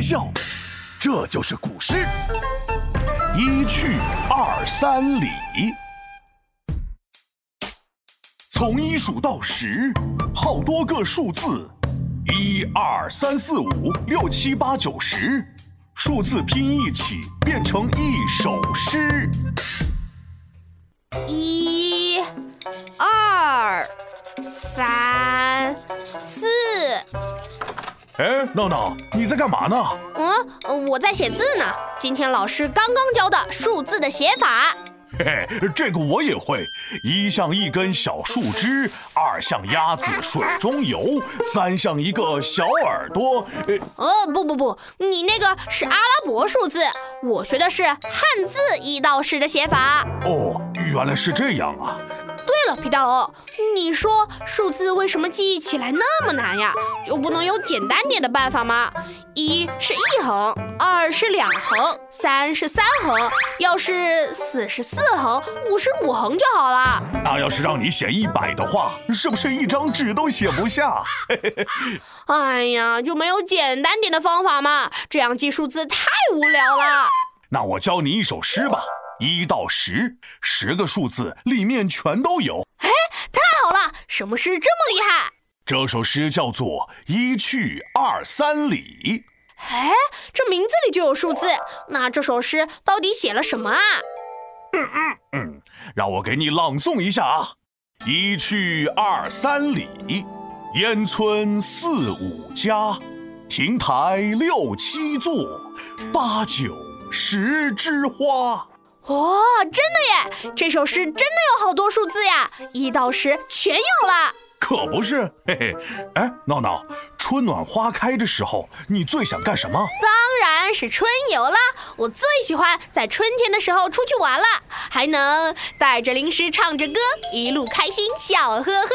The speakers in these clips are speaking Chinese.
笑，这就是古诗。一去二三里，从一数到十，好多个数字，一二三四五六七八九十，数字拼一起变成一首诗。一、二、三、四。哎，闹闹，你在干嘛呢？嗯，我在写字呢。今天老师刚刚教的数字的写法。嘿嘿，这个我也会。一像一根小树枝，二像鸭子水中游，三像一个小耳朵。呃，不不不，你那个是阿拉伯数字，我学的是汉字一到十的写法。哦，原来是这样啊。对了，皮大龙，你说数字为什么记忆起来那么难呀？就不能有简单点的办法吗？一是一横，二是两横，三是三横，要是四是四横，五是五横就好了。那要是让你写一百的话，是不是一张纸都写不下？哎呀，就没有简单点的方法吗？这样记数字太无聊了。那我教你一首诗吧。一到十，十个数字里面全都有。哎，太好了！什么诗这么厉害？这首诗叫做《一去二三里》。哎，这名字里就有数字。那这首诗到底写了什么啊？嗯嗯嗯，让我给你朗诵一下啊。一去二三里，烟村四五家，亭台六七座，八九十枝花。哇，真的耶！这首诗真的有好多数字呀，一到十全有了。可不是，嘿嘿。哎，闹闹，春暖花开的时候，你最想干什么？当然是春游啦！我最喜欢在春天的时候出去玩了，还能带着零食，唱着歌，一路开心，笑呵呵。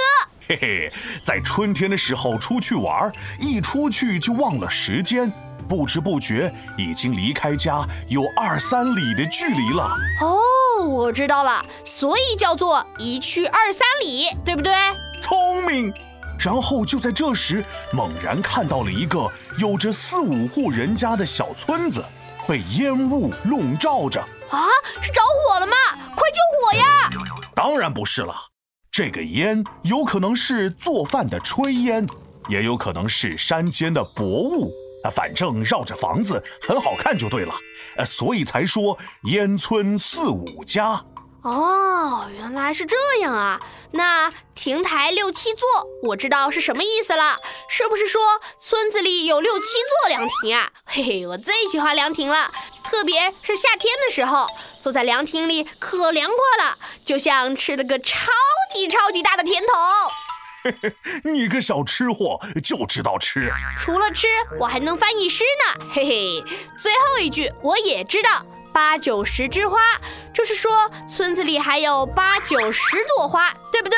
嘿嘿，在春天的时候出去玩，一出去就忘了时间。不知不觉已经离开家有二三里的距离了。哦，我知道了，所以叫做一去二三里，对不对？聪明。然后就在这时，猛然看到了一个有着四五户人家的小村子，被烟雾笼罩着。啊，是着火了吗？快救火呀！当然不是了，这个烟有可能是做饭的炊烟，也有可能是山间的薄雾。反正绕着房子很好看就对了，呃，所以才说烟村四五家。哦，原来是这样啊！那亭台六七座，我知道是什么意思了，是不是说村子里有六七座凉亭啊？嘿嘿，我最喜欢凉亭了，特别是夏天的时候，坐在凉亭里可凉快了，就像吃了个超级超级大的甜筒。你个小吃货就知道吃，除了吃，我还能翻译诗呢。嘿嘿，最后一句我也知道，八九十枝花，就是说村子里还有八九十朵花，对不对？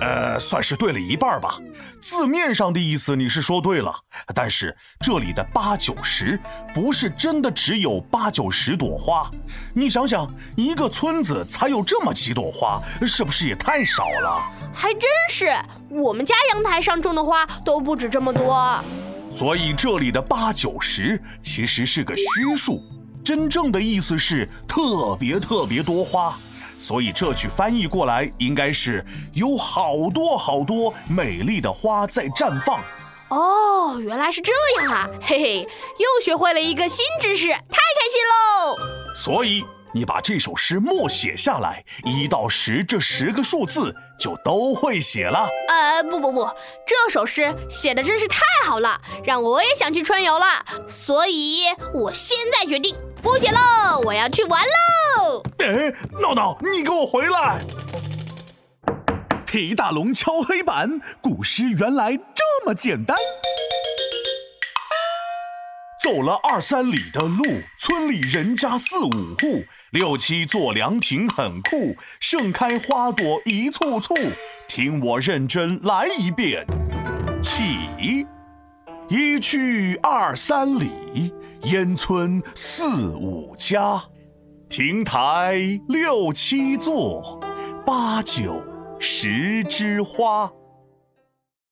呃，算是对了一半吧。字面上的意思你是说对了，但是这里的八九十不是真的只有八九十朵花。你想想，一个村子才有这么几朵花，是不是也太少了？还真是，我们家阳台上种的花都不止这么多。所以这里的八九十其实是个虚数，真正的意思是特别特别多花。所以这句翻译过来应该是有好多好多美丽的花在绽放。哦，原来是这样啊！嘿嘿，又学会了一个新知识，太开心喽！所以你把这首诗默写下来，一到十这十个数字就都会写了。呃，不不不，这首诗写的真是太好了，让我也想去春游了。所以我现在决定不写喽，我要去玩喽！哎，闹闹，你给我回来！皮大龙敲黑板，古诗原来这么简单。走了二三里的路，村里人家四五户，六七座凉亭很酷，盛开花朵一簇簇。听我认真来一遍，起，一去二三里，烟村四五家，亭台六七座，八九。十枝花。